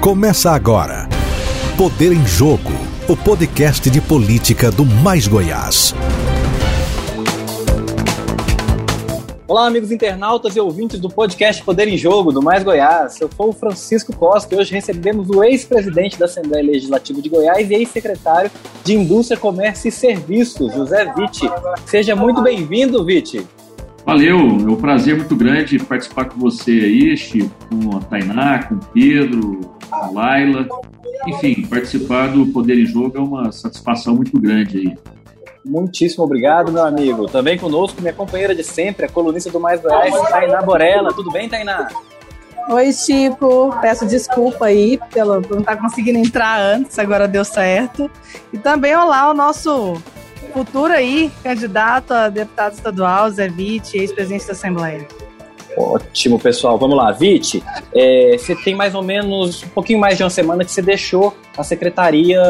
Começa agora. Poder em Jogo, o podcast de política do Mais Goiás. Olá, amigos internautas e ouvintes do podcast Poder em Jogo, do Mais Goiás. Eu sou o Francisco Costa e hoje recebemos o ex-presidente da Assembleia Legislativa de Goiás e ex-secretário de Indústria, Comércio e Serviços, José Vitti. Seja muito bem-vindo, Vitti. Valeu, é um prazer muito grande participar com você aí, Chico, com a Tainá, com o Pedro, com a Laila. Enfim, participar do Poder em Jogo é uma satisfação muito grande aí. Muitíssimo obrigado, meu amigo. Também conosco, minha companheira de sempre, a colunista do Mais Goiás, Tainá Borella. Tudo bem, Tainá? Oi, Chico. Peço desculpa aí pelo, por não estar conseguindo entrar antes, agora deu certo. E também olá ao nosso futuro aí, candidato a deputado estadual, Zé Vitti, ex-presidente da Assembleia. Ótimo, pessoal. Vamos lá. Vite, é, você tem mais ou menos um pouquinho mais de uma semana que você deixou a secretaria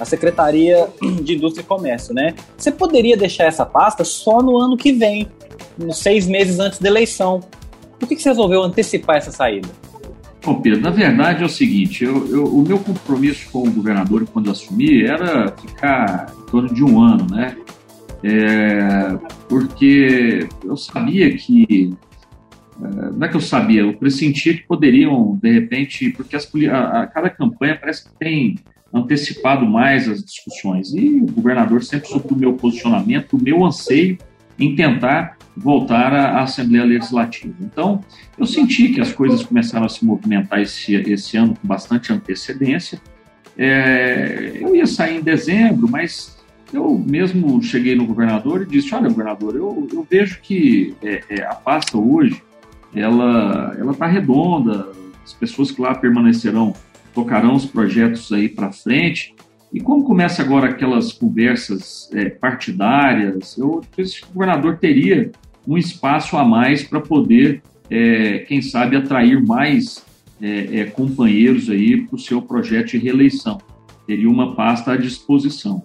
a Secretaria de Indústria e Comércio, né? Você poderia deixar essa pasta só no ano que vem, nos seis meses antes da eleição. Por que, que você resolveu antecipar essa saída? Bom, Pedro, na verdade é o seguinte, eu, eu, o meu compromisso com o governador quando assumi era ficar em torno de um ano, né? É, porque eu sabia que é, não é que eu sabia, eu pressentia que poderiam, de repente, porque as, a, a, cada campanha parece que tem antecipado mais as discussões. E o governador sempre soube o meu posicionamento, o meu anseio em tentar voltar à Assembleia Legislativa. Então, eu senti que as coisas começaram a se movimentar esse, esse ano com bastante antecedência. É, eu ia sair em dezembro, mas eu mesmo cheguei no governador e disse: Olha, governador, eu, eu vejo que é, é, a pasta hoje ela ela está redonda, as pessoas que lá permanecerão tocarão os projetos aí para frente. E como começa agora aquelas conversas é, partidárias, eu disse que o governador teria um espaço a mais para poder, é, quem sabe, atrair mais é, é companheiros aí para o seu projeto de reeleição. Teria uma pasta à disposição.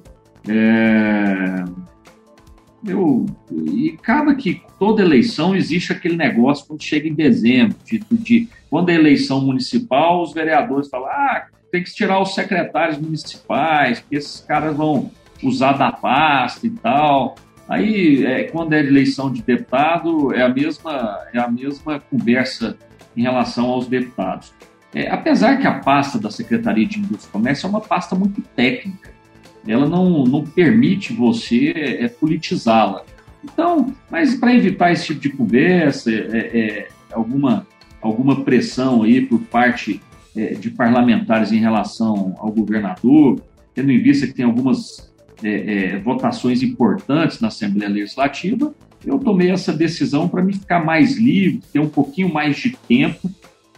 É, eu, e acaba que toda eleição existe aquele negócio quando chega em dezembro, de, de quando é eleição municipal, os vereadores falam: ah, tem que tirar os secretários municipais, porque esses caras vão usar da pasta e tal. Aí, é, quando é eleição de deputado, é a mesma, é a mesma conversa em relação aos deputados. É, apesar que a pasta da Secretaria de Indústria e Comércio é uma pasta muito técnica, ela não, não permite você é, politizá-la. Então, mas para evitar esse tipo de conversa, é, é, alguma, alguma pressão aí por parte é, de parlamentares em relação ao governador, tendo em vista que tem algumas é, é, votações importantes na Assembleia Legislativa, eu tomei essa decisão para me ficar mais livre, ter um pouquinho mais de tempo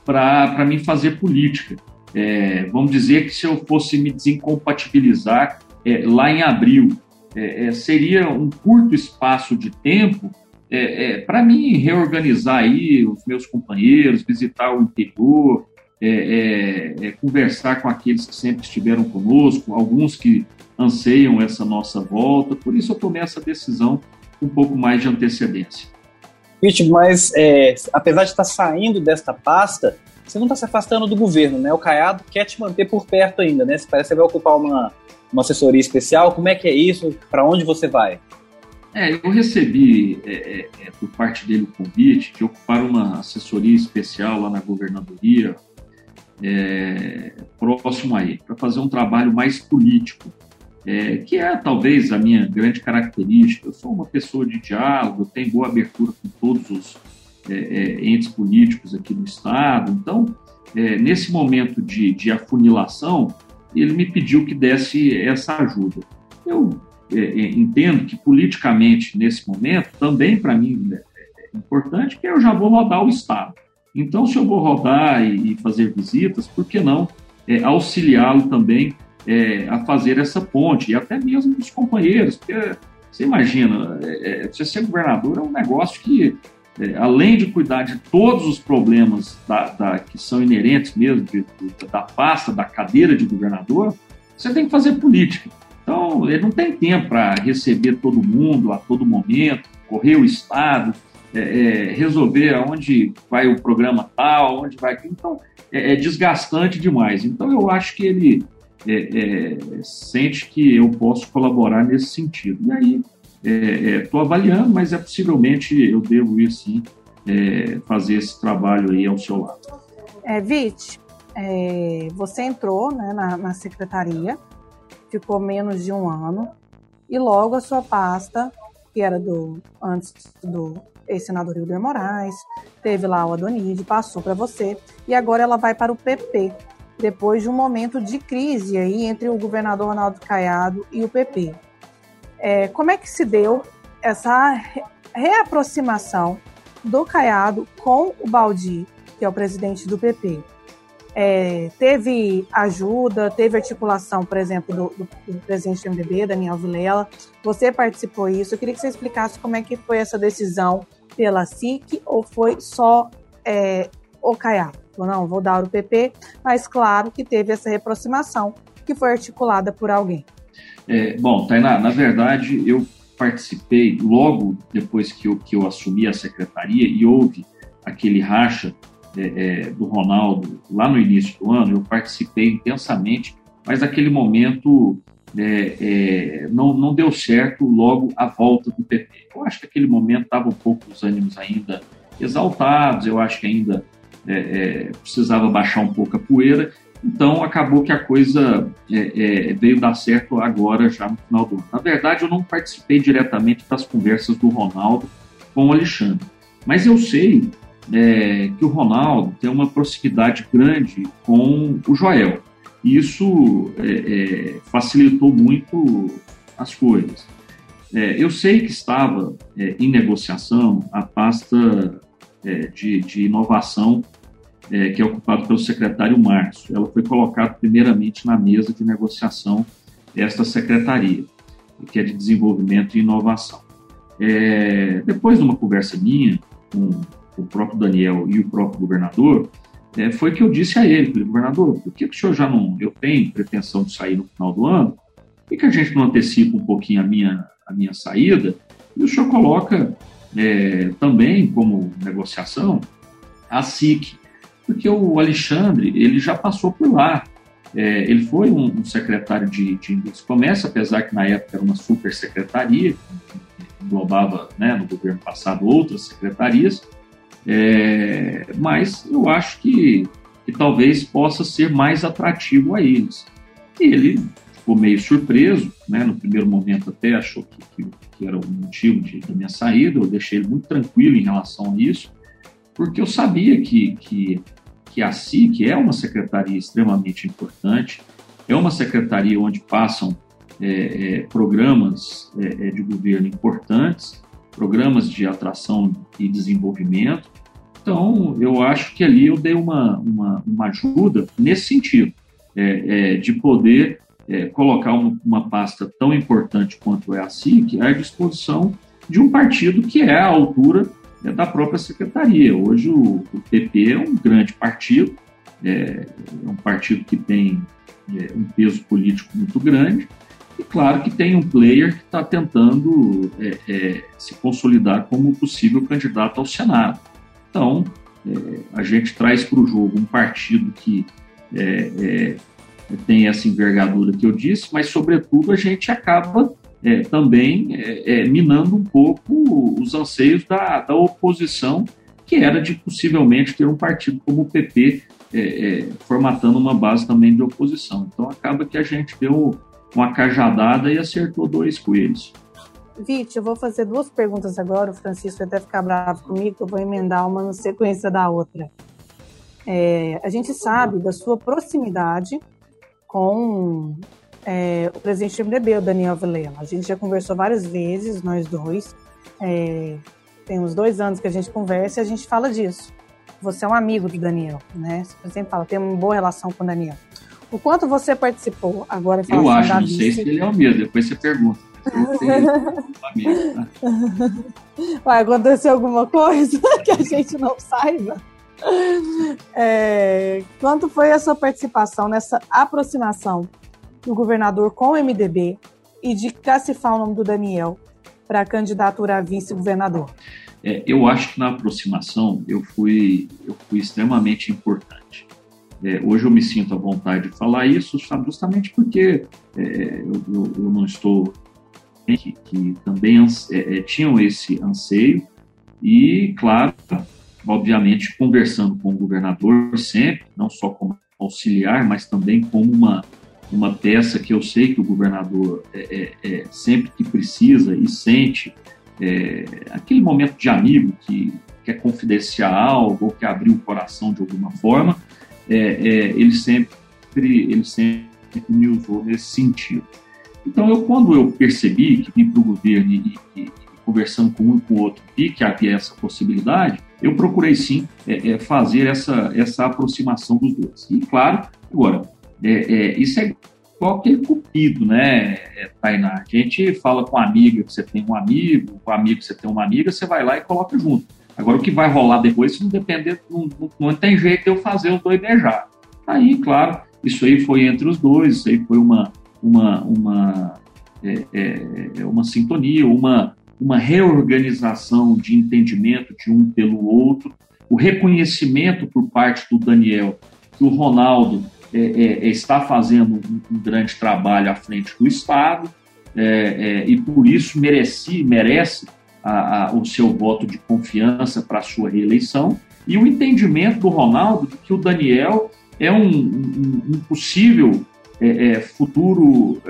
para me fazer política. É, vamos dizer que se eu fosse me desincompatibilizar é, lá em abril. É, é, seria um curto espaço de tempo é, é, para mim reorganizar aí os meus companheiros, visitar o interior, é, conversar com aqueles que sempre estiveram conosco, alguns que anseiam essa nossa volta. Por isso eu tomei essa decisão com um pouco mais de antecedência. Pete, mas apesar de estar saindo desta pasta, você não está se afastando do governo, né? O Caiado quer te manter por perto ainda, né? Parece que você vai ocupar uma, uma assessoria especial? Como é que é isso? Para onde você vai? É, eu recebi é, é, é, por parte dele o convite de ocupar uma assessoria especial lá na governadoria, é, próximo aí, para fazer um trabalho mais político, é, que é talvez a minha grande característica. Eu sou uma pessoa de diálogo, tenho boa abertura com todos os é, entes políticos aqui no Estado. Então, nesse momento de, de afunilação, ele me pediu que desse essa ajuda. Eu é, é entendo que politicamente, nesse momento, também para mim é, é importante que eu já vou rodar o Estado. Então, se eu vou rodar e, e fazer visitas, por que não é, auxiliá-lo também é, a fazer essa ponte, e até mesmo os companheiros, porque você imagina, é, você ser governador é um negócio que é, além de cuidar de todos os problemas da, da, que são inerentes mesmo de, de, da pasta, da cadeira de governador, você tem que fazer política. Então, ele não tem tempo para receber todo mundo a todo momento, correr o Estado. É, é, resolver aonde vai o programa tal, onde vai. Então, é, é desgastante demais. Então, eu acho que ele é, é, sente que eu posso colaborar nesse sentido. E aí, estou avaliando, mas é possivelmente eu devo ir sim fazer esse trabalho aí ao seu lado. É, Vite, você entrou né, na, na secretaria, ficou menos de um ano, e logo a sua pasta que era do antes do ex-senador Hilder Moraes, teve lá o Adonide, passou para você, e agora ela vai para o PP, depois de um momento de crise aí entre o governador Ronaldo Caiado e o PP. É, como é que se deu essa reaproximação do Caiado com o Baldi, que é o presidente do PP? É, teve ajuda, teve articulação, por exemplo, do, do, do, presidente do MDB, Daniel Vilela. Você participou disso. Eu queria que você explicasse como é que foi essa decisão pela SIC ou foi só é, o Caiado? Não, vou dar o PP, mas claro que teve essa reaproximação que foi articulada por alguém. É, bom, Tainá, na verdade, eu participei logo depois que eu, que eu assumi a secretaria e houve aquele racha é, é, do Ronaldo lá no início do ano, eu participei intensamente, mas naquele momento é, é, não, não deu certo logo a volta do PP. Eu acho que aquele momento estava um pouco os ânimos ainda exaltados, eu acho que ainda é, é, precisava baixar um pouco a poeira, então acabou que a coisa é, é, veio dar certo agora, já no final do ano. Na verdade, eu não participei diretamente das conversas do Ronaldo com o Alexandre, mas eu sei que o Ronaldo tem uma proximidade grande com o Joel. Isso é, é, facilitou muito as coisas. É, eu sei que estava é, em negociação a pasta é, de, de, inovação é, que é ocupada pelo secretário Márcio. Ela foi colocada primeiramente na mesa de negociação desta secretaria, que é de desenvolvimento e inovação. depois de uma conversa minha com o próprio Daniel e o próprio governador, é, foi que eu disse a ele, falei, governador, por que, que o senhor já não, eu tenho pretensão de sair no final do ano, por que, a gente não antecipa um pouquinho a minha, a minha saída? E o senhor coloca é, também como negociação a SIC, porque o Alexandre, ele já passou por lá, é, ele foi um, um secretário de, de Indústria e Comércio, apesar que na época era uma super secretaria, englobava né, no governo passado outras secretarias, é, mas eu acho que, que talvez possa ser mais atrativo a eles. Ele ficou meio surpreso, né? no primeiro momento até achou que, que, que era o motivo de, da minha saída, eu deixei ele muito tranquilo em relação a isso, porque eu sabia que, que, que a SIC é uma secretaria extremamente importante, é uma secretaria onde passam é, é, programas é, é de governo importantes, programas de atração e desenvolvimento. Então, eu acho que ali eu dei uma, uma, uma ajuda nesse sentido, é, é, de poder é, colocar uma, uma, pasta tão importante quanto é a SIC à disposição de um partido que é à altura é, da própria secretaria. Hoje, o, o, PP é um grande partido, é, é um partido que tem é, um peso político muito grande, e claro que tem um player que está tentando é, é, se consolidar como possível candidato ao Senado. Então, é, a gente traz para o jogo um partido que é, é, tem essa envergadura que eu disse, mas, sobretudo, a gente acaba é, também minando um pouco os anseios da, da, oposição, que era de possivelmente ter um partido como o PP formatando uma base também de oposição. Então, acaba que a gente deu uma cajadada e acertou dois coelhos. Vite, eu vou fazer duas perguntas agora. O Francisco vai até ficar bravo comigo, eu vou emendar uma na sequência da outra. É, a gente sabe da sua proximidade com é, o presidente do MDB, o Daniel Vilela. A gente já conversou várias vezes, nós dois. É, tem uns dois anos que a gente conversa e a gente fala disso. Você é um amigo do Daniel, né? Você sempre fala, tem uma boa relação com o Daniel. O quanto você participou agora? Eu acho, não sei se ele é o mesmo, depois você pergunta. Vai acontecer alguma coisa que a gente não saiba? É, quanto foi a sua participação nessa aproximação do governador com o MDB e de cacifar o nome do Daniel para a candidatura a vice-governador? É, eu acho que na aproximação eu fui, eu fui extremamente importante. É, hoje eu me sinto à vontade de falar isso, sabe, justamente porque é, eu, eu, eu, não estou que, que também é, é, tinham esse anseio. E, claro, obviamente conversando com o governador sempre, não só como auxiliar, mas também como uma uma peça que eu sei que o governador é, é, sempre que precisa e sente aquele momento de amigo que quer confidenciar algo ou quer abrir o coração de alguma forma, é, é, ele sempre ele sempre me usou nesse sentido. Então, eu quando eu percebi que vim para o governo e, e, e, conversando com um e com o outro e que havia essa possibilidade, eu procurei sim é, é, fazer essa, essa aproximação dos dois. E claro, agora, é, é, isso é igual aquele cupido, né, Tainá? A gente fala com a amiga que você tem um amigo, com o amigo que você tem uma amiga, você vai lá e coloca junto. Agora, o que vai rolar depois, se não depender, não, não, tem jeito de eu fazer os dois beijar. Aí, claro, isso aí foi entre os dois, isso aí foi uma, uma, uma, é, é, uma sintonia, uma, uma reorganização de entendimento de um pelo outro, o reconhecimento por parte do Daniel que o Ronaldo é, é, é, está fazendo um, um, grande trabalho à frente do Estado é, é, e por isso merece, merece a, a, o seu voto de confiança para a sua reeleição e o entendimento do Ronaldo de que o Daniel é um, um, um possível futuro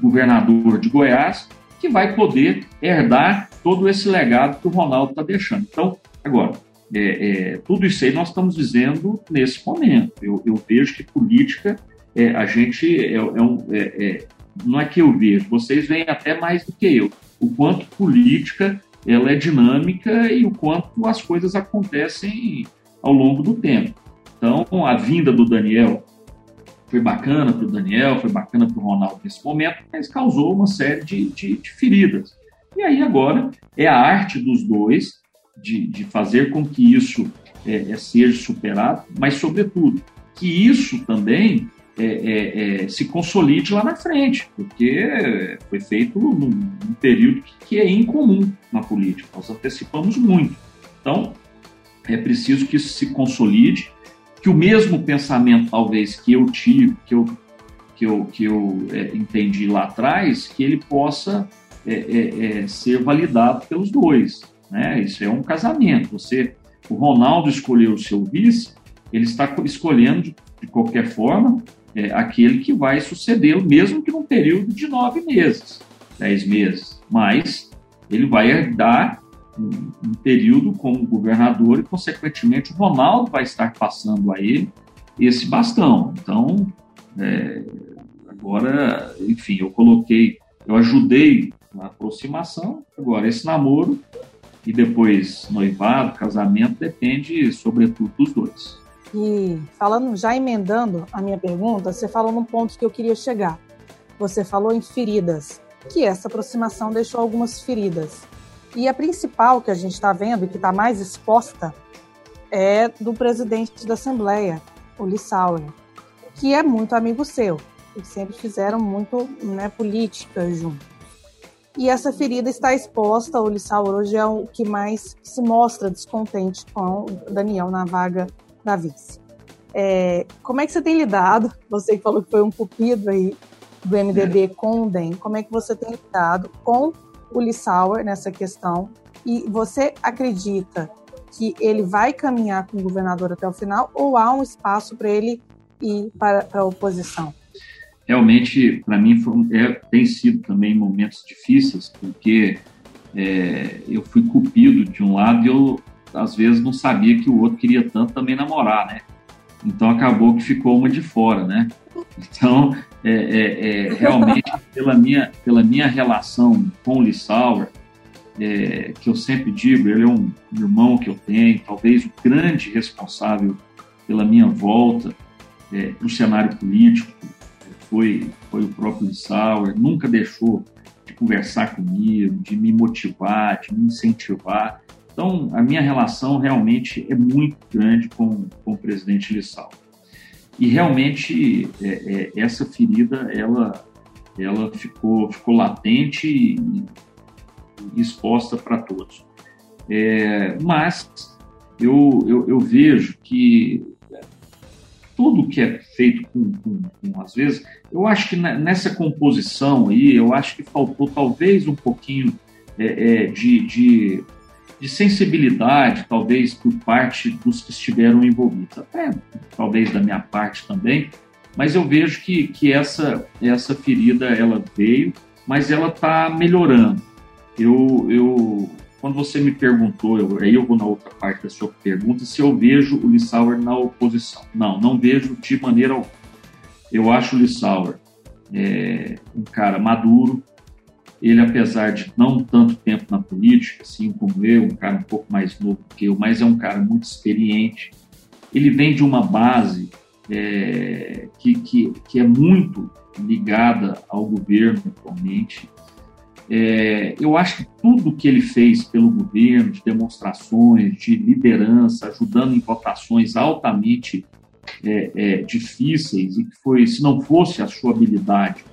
governador de Goiás que vai poder herdar todo esse legado que o Ronaldo está deixando. Então, agora, é, é, tudo isso aí nós estamos dizendo nesse momento. Eu, eu vejo que política, é, a gente é, é um, é, é, não é que eu vejo, vocês veem até mais do que eu, o quanto política ela é dinâmica e o quanto as coisas acontecem ao longo do tempo. Então, a vinda do Daniel foi bacana para o Daniel, foi bacana para o Ronaldo nesse momento, mas causou uma série de, de, de feridas. E aí agora é a arte dos dois de, de fazer com que isso é, é, seja superado, mas, sobretudo, que isso também é, é, é, se consolide lá na frente, porque foi feito num, num, período que é incomum na política, nós antecipamos muito. Então, é preciso que isso se consolide, que o mesmo pensamento, talvez, que eu tive, que eu, que eu, que eu é, entendi lá atrás, que ele possa ser validado pelos dois. Né? Isso é um casamento. Você, o Ronaldo escolheu o seu vice, ele está escolhendo de, de qualquer forma é, aquele que vai sucedê-lo, mesmo que num período de nove meses, dez meses. Mas ele vai herdar um, um período como governador e, consequentemente, o Ronaldo vai estar passando a ele esse bastão. Então, é, agora, enfim, eu coloquei, eu ajudei na aproximação. Agora, esse namoro e depois noivado, casamento, depende, sobretudo, dos dois. E falando, já emendando a minha pergunta, você falou num ponto que eu queria chegar. Você falou em feridas, que essa aproximação deixou algumas feridas. E a principal que a gente está vendo e que está mais exposta é do presidente da Assembleia, o Lissauer, que é muito amigo seu. Eles sempre fizeram muito né, política junto. E essa ferida está exposta, o Lissau hoje é o que mais se mostra descontente com o Daniel na vaga da vice. É, como é que você tem lidado? Você que falou que foi um cupido aí do MDB é. com o DEM. Como é que você tem lidado com o Lissauer nessa questão? E você acredita que ele vai caminhar com o governador até o final ou há um espaço para ele ir para, para a oposição? realmente, para mim, foi, é, tem sido também momentos difíceis, porque é, eu fui cupido de um lado e eu, às vezes, não sabia que o outro queria tanto também namorar, né? Então, acabou que ficou uma de fora, né? Então, é, é, é realmente, pela minha, pela minha relação com o Lissauer, é, que eu sempre digo, ele é um irmão que eu tenho, talvez o grande responsável pela minha volta é, para o cenário político, foi, foi o próprio Lissauer, nunca deixou de conversar comigo, de me motivar, de me incentivar. Então, a minha relação realmente é muito grande com, com o presidente Lissauer. E realmente é, é, essa ferida ela, ela ficou, ficou latente e, exposta para todos. É, mas eu, eu, eu, vejo que tudo que é feito com, com, com, às vezes, eu acho que nessa composição aí, eu acho que faltou talvez um pouquinho é, é, de, de, de, sensibilidade, talvez por parte dos que estiveram envolvidos, até talvez da minha parte também, mas eu vejo que, que essa, essa ferida ela veio, mas ela está melhorando. Eu, eu, quando você me perguntou, eu, aí eu vou na outra parte da sua pergunta, se eu vejo o Lissauer na oposição. Não, não vejo de maneira alguma. Eu acho o Lissauer é, um cara maduro, ele, apesar de não tanto tempo na política, assim como eu, um cara um pouco mais novo que eu, mas é um cara muito experiente. Ele vem de uma base é, que, que, que é muito ligada ao governo atualmente. É, eu acho que tudo que ele fez pelo governo, de demonstrações, de liderança, ajudando em votações altamente é, é, difíceis, e que foi, se não fosse a sua habilidade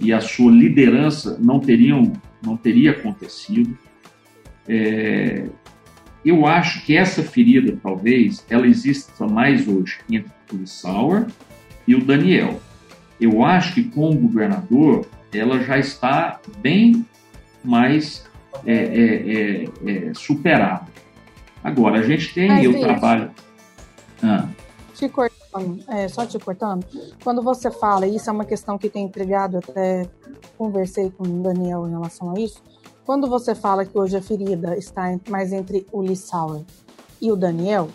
e a sua liderança, não teriam, não teria acontecido. É, eu acho que essa ferida, talvez, ela exista mais hoje entre o Sauer e o Daniel. Eu acho que com o governador ela já está bem mais é, é, é, é superada. Agora, a gente tem Mas, o trabalho. Ah. Te cortando, é, só te cortando, quando você fala, isso é uma questão que tem intrigado, até conversei com o Daniel em relação a isso. Quando você fala que hoje a ferida está mais entre o Lissauer e o Daniel,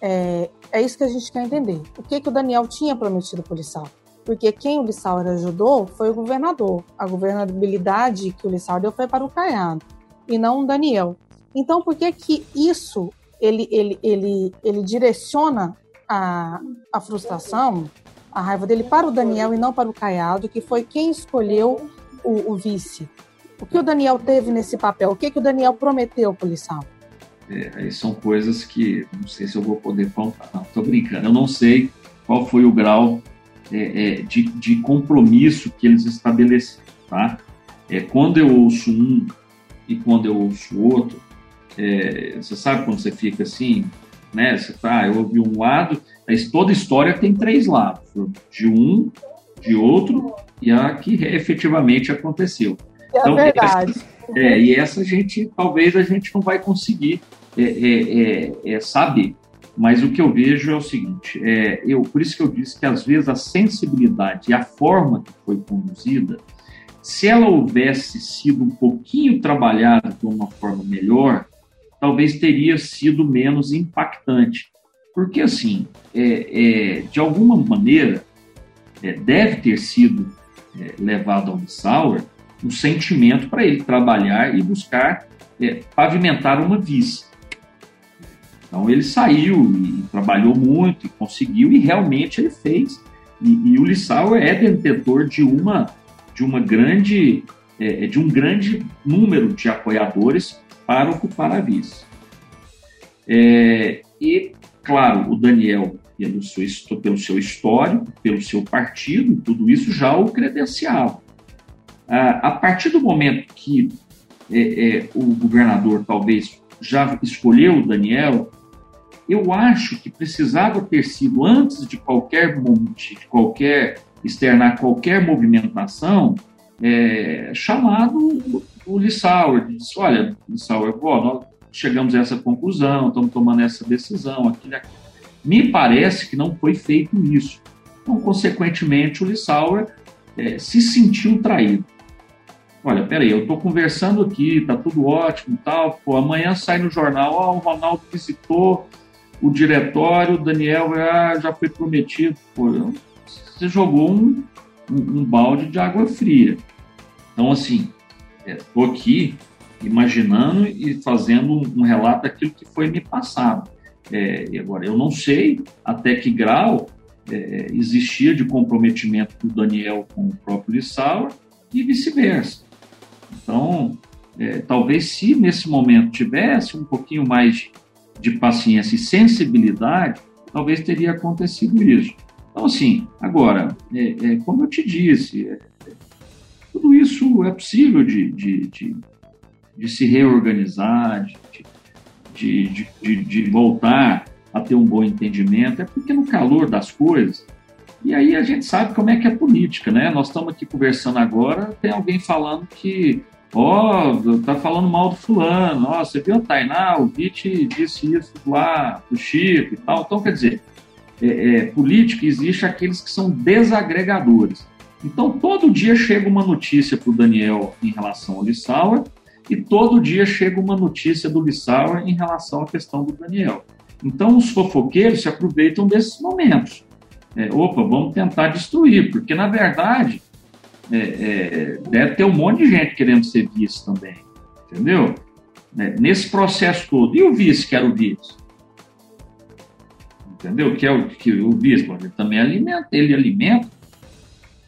é, é isso que a gente quer entender. O que, que o Daniel tinha prometido para o Lissauer? porque quem o Lissauer ajudou foi o governador. A governabilidade que o Lissauer deu foi para o Caiado e não o Daniel. Então, por que que isso ele, ele, ele, ele direciona a, a frustração, a raiva dele para o Daniel e não para o Caiado, que foi quem escolheu o, o vice? O que o Daniel teve nesse papel? O que, que o Daniel prometeu Lissauer? É, são coisas que não sei se eu vou poder contar. Não, tô brincando. Eu não sei qual foi o grau é, é, de, de, compromisso que eles estabeleceram, tá? É, quando eu ouço um e quando eu ouço outro, é, você sabe quando você fica assim, né? Você tá, eu ouvi um lado, mas toda história tem três lados, de um, de outro e a que efetivamente aconteceu. É então, verdade. Essa, é, e essa gente, talvez a gente não vai conseguir é, é, é, é saber. Mas o que eu vejo é o seguinte, é, eu, por isso que eu disse que às vezes a sensibilidade e a forma que foi conduzida, se ela houvesse sido um pouquinho trabalhada de uma forma melhor, talvez teria sido menos impactante. Porque, assim, é, é, de alguma maneira, é, deve ter sido é, levado ao Sauer um sentimento para ele trabalhar e buscar é, pavimentar uma vice. Então ele saiu e trabalhou muito e conseguiu e realmente ele fez. E, e o Lissau é detentor de uma de uma grande é, de um grande número de apoiadores para ocupar a vice. É, e claro, o Daniel pelo seu, pelo seu histórico, pelo seu partido, tudo isso já o credenciava. a partir do momento que é, é, o governador talvez já escolheu o Daniel, eu acho que precisava ter sido, antes de qualquer, de qualquer externar qualquer movimentação, é, chamado o Lissauer, disse, olha, Lissauer, ó, nós chegamos a essa conclusão, estamos tomando essa decisão, aquilo. Me parece que não foi feito isso. Então, consequentemente, o Lissauer é, se sentiu traído. Olha, peraí, eu estou conversando aqui, tá tudo ótimo e tal, pô, amanhã sai no jornal, ó, o Ronaldo visitou o diretório, o Daniel ah, já foi prometido. Pô, você jogou um, um, um, balde de água fria. Então, assim, estou é, aqui imaginando e fazendo um, relato daquilo que foi me passado. É, e agora, eu não sei até que grau é, existia de comprometimento do Daniel com o próprio Lissauer e vice-versa. Então, é, talvez se nesse momento tivesse um pouquinho mais de paciência e sensibilidade, talvez teria acontecido isso. Então, assim, agora, é, é, como eu te disse, é, tudo isso é possível de, de, de, de se reorganizar, de, de, de, de voltar a ter um bom entendimento, é porque no calor das coisas, e aí a gente sabe como é que é política, né? Nós estamos aqui conversando agora, tem alguém falando que, ó, oh, tá falando mal do fulano, ó, oh, você viu a Tainá, o Vite disse isso lá do Chico e tal. Então, quer dizer, é, é, política existe aqueles que são desagregadores. Então, todo dia chega uma notícia para o Daniel em relação ao Lissauer e todo dia chega uma notícia do Lissauer em relação à questão do Daniel. Então, os fofoqueiros se aproveitam desses momentos. É, opa, vamos tentar destruir, porque, na verdade, é, é, deve ter um monte de gente querendo ser vice também, entendeu? É, nesse processo todo. E o vice, que era o vice? Entendeu? Que é o, que o vice, ele também alimenta, ele alimenta.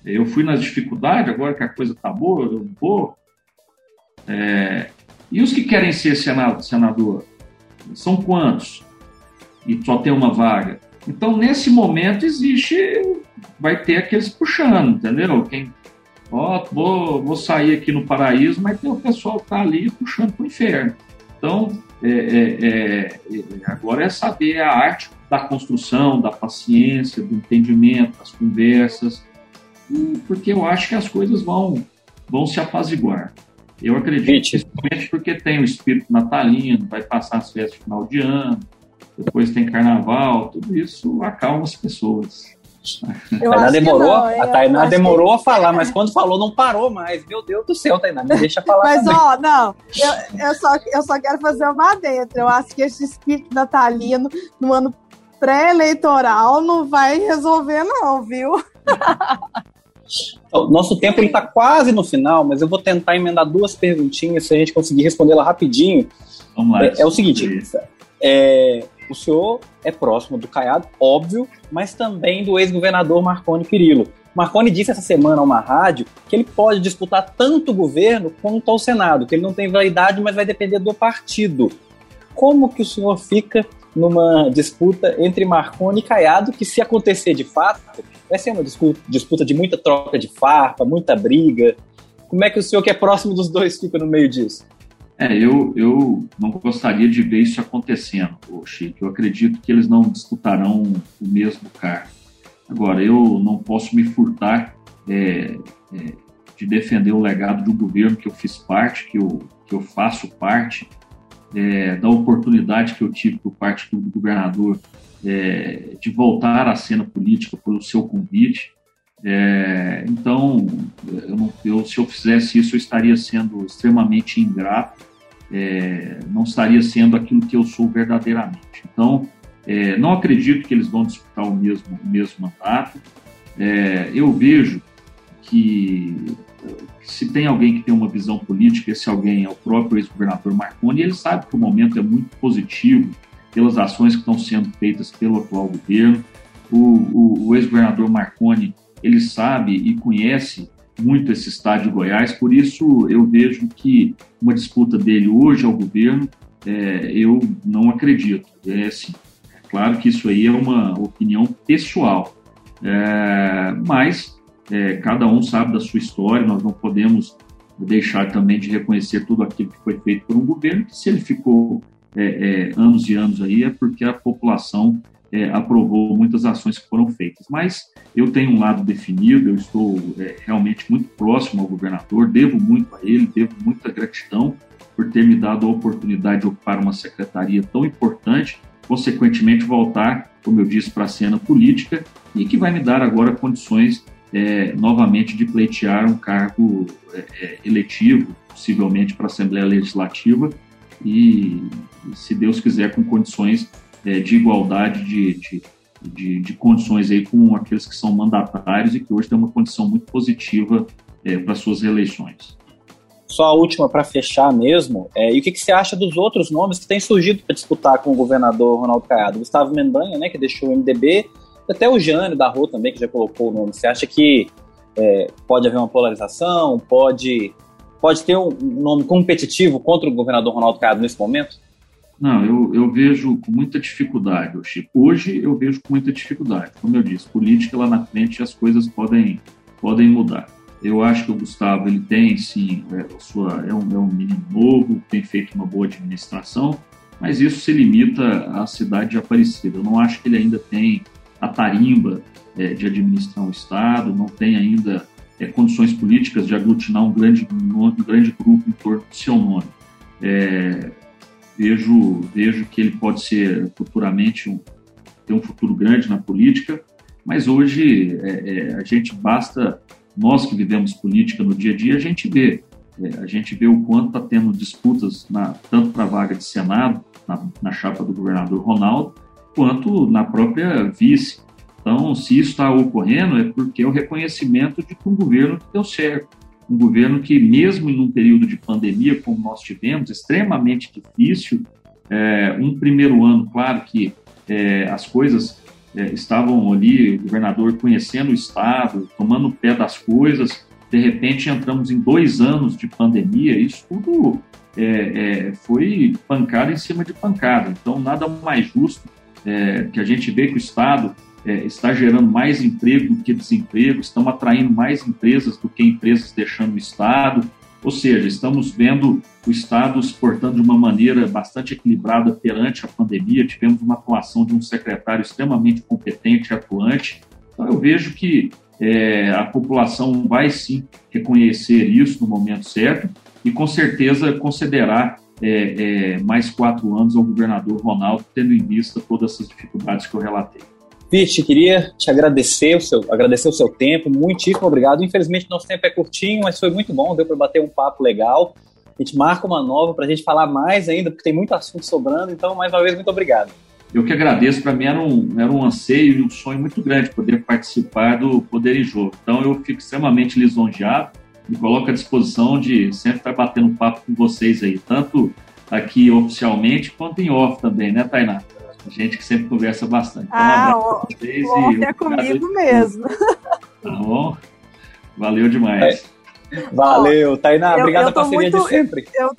Eu fui nas dificuldades, agora que a coisa está boa, eu vou. É, e os que querem ser senador? São quantos? e só tem uma vaga. Então, nesse momento, existe, vai ter aqueles puxando, entendeu? Quem, ó, vou, vou sair aqui no paraíso, mas tem o pessoal que está ali puxando para o inferno. Então, é, é, é, agora é saber a arte da construção, da paciência, do entendimento, das conversas, porque eu acho que as coisas vão, vão se apaziguar. Eu acredito, principalmente porque tem o espírito natalino, vai passar as festas de final de ano, depois tem carnaval, tudo isso acalma as pessoas. Eu a Tainá demorou, não, a Tainá demorou que... a falar, mas quando falou não parou mais. Meu Deus do céu, Tainá, me deixa falar. Mas também. ó, não, eu, eu, só, eu só quero fazer uma adentro. Eu acho que esse espírito natalino no ano pré-eleitoral não vai resolver, não, viu? Então, nosso tempo está quase no final, mas eu vou tentar emendar duas perguntinhas se a gente conseguir responder lá rapidinho. Vamos lá. É, é o seguinte: é, o senhor é próximo do Caiado, óbvio, mas também do ex-governador Marconi Perillo. Marconi disse essa semana a uma rádio que ele pode disputar tanto o governo quanto ao Senado, que ele não tem validade, mas vai depender do partido. Como que o senhor fica numa disputa entre Marconi e Caiado, que se acontecer de fato, vai ser uma disputa de muita troca de farpa, muita briga. Como é que o senhor, que é próximo dos dois, fica no meio disso? É, eu, eu não gostaria de ver isso acontecendo, Chico. Eu acredito que eles não disputarão o mesmo cargo. Agora, eu não posso me furtar é, é, de defender o legado de um governo que eu fiz parte, que eu, que eu faço parte, é, da oportunidade que eu tive por parte do governador é, de voltar à cena política pelo seu convite. É, então, eu não, eu, se eu fizesse isso, eu estaria sendo extremamente ingrato, é, não estaria sendo aquilo que eu sou verdadeiramente. Então, é, não acredito que eles vão disputar o mesmo, o mesmo mandato. É, eu vejo que se tem alguém que tem uma visão política, esse alguém é o próprio ex-governador Marconi, ele sabe que o momento é muito positivo pelas ações que estão sendo feitas pelo atual governo. O, o, o ex-governador Marconi ele sabe e conhece muito esse estado de Goiás, por isso eu vejo que uma disputa dele hoje ao governo, é, eu não acredito. É assim, é claro que isso aí é uma opinião pessoal, é, mas é, cada um sabe da sua história, nós não podemos deixar também de reconhecer tudo aquilo que foi feito por um governo, que se ele ficou é, é, anos e anos aí é porque a população é, aprovou muitas ações que foram feitas. Mas eu tenho um lado definido, eu estou é, realmente muito próximo ao governador, devo muito a ele, devo muita gratidão por ter me dado a oportunidade de ocupar uma secretaria tão importante, consequentemente voltar, como eu disse, para a cena política e que vai me dar agora condições é, novamente de pleitear um cargo é, é eletivo, possivelmente para a Assembleia Legislativa e, se Deus quiser, com condições é, de igualdade de, de, de, de, condições aí com aqueles que são mandatários e que hoje têm uma condição muito positiva é, para suas reeleições. Só a última para fechar mesmo, é, e o que, que, você acha dos outros nomes que têm surgido para disputar com o governador Ronaldo Caiado? Gustavo Mendanha, né, que deixou o MDB, até o Jânio da Rua também, que já colocou o nome. Você acha que é, pode haver uma polarização, pode, pode ter um nome competitivo contra o governador Ronaldo Caiado nesse momento? Não, eu, eu vejo com muita dificuldade, Chico. Hoje eu vejo com muita dificuldade. Como eu disse, política lá na frente as coisas podem, podem mudar. Eu acho que o Gustavo ele tem, sim, é, sua, é, um, é um menino novo, tem feito uma boa administração, mas isso se limita à cidade de Aparecida. Eu não acho que ele ainda tem a tarimba é, de administrar o Estado, não tem ainda é, condições políticas de aglutinar um grande, um grande grupo em torno do seu nome. É, vejo, vejo que ele pode ser futuramente um, ter um futuro grande na política, mas hoje é, é, a gente basta, nós que vivemos política no dia a dia, a gente vê. É, a gente vê o quanto está tendo disputas, na, tanto para a vaga de Senado, na, na chapa do governador Ronaldo, quanto na própria vice. Então, se isso está ocorrendo, é porque é o reconhecimento de que um governo que deu certo. Um governo que, mesmo em um período de pandemia, como nós tivemos, extremamente difícil, é, um primeiro ano, claro que é, as coisas é, estavam ali, o governador conhecendo o Estado, tomando o pé das coisas, de repente entramos em dois anos de pandemia, isso tudo é, é, foi pancada em cima de pancada. Então, nada mais justo é, que a gente vê que o Estado é, está gerando mais emprego do que desemprego, estamos atraindo mais empresas do que empresas deixando o Estado, ou seja, estamos vendo o Estado se portando de uma maneira bastante equilibrada perante a pandemia, tivemos uma atuação de um secretário extremamente competente e atuante. Então, eu vejo que é, a população vai sim reconhecer isso no momento certo e, com certeza, concederá é, é, mais quatro anos ao governador Ronaldo, tendo em vista todas essas dificuldades que eu relatei. Pete, queria te agradecer o seu, agradecer o seu tempo, muitíssimo obrigado. Infelizmente, nosso tempo é curtinho, mas foi muito bom, deu para bater um papo legal. A gente marca uma nova para a gente falar mais ainda, porque tem muito assunto sobrando. Então, mais uma vez, muito obrigado. Eu que agradeço, para mim era um, era um anseio e um sonho muito grande poder participar do Poder em Jogo. Então, eu fico extremamente lisonjeado, me coloco à disposição de sempre estar batendo um papo com vocês aí, tanto aqui oficialmente quanto em off também, né, Tainá? gente que sempre conversa bastante. Então, ah, um vocês o e é comigo mesmo. Tá bom? Valeu demais. É. Valeu, Tainá. Obrigada pela parceria muito, de sempre. Eu,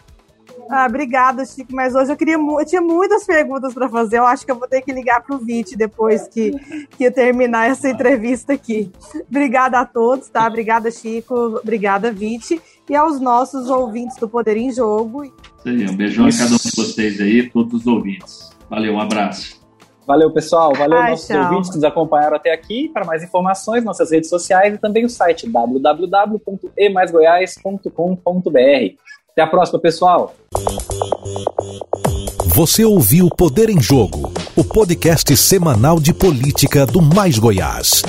ah, obrigada, Chico. Mas hoje eu queria eu tinha muitas perguntas para fazer. Eu acho que eu vou ter que ligar para o Vite depois que, que terminar essa entrevista aqui. Obrigada a todos, tá? Obrigada, Chico. Obrigada, Vite. E aos nossos ouvintes do Poder em Jogo. Isso aí, um beijão Isso. a cada um de vocês aí, todos os ouvintes. Valeu, um abraço. Valeu, pessoal. Valeu, Ai, nossos tchau. ouvintes que nos acompanharam até aqui. Para mais informações, nossas redes sociais e também o site www.emaisgoiás.com.br. Até a próxima, pessoal. Você ouviu Poder em Jogo, o podcast semanal de política do Mais Goiás.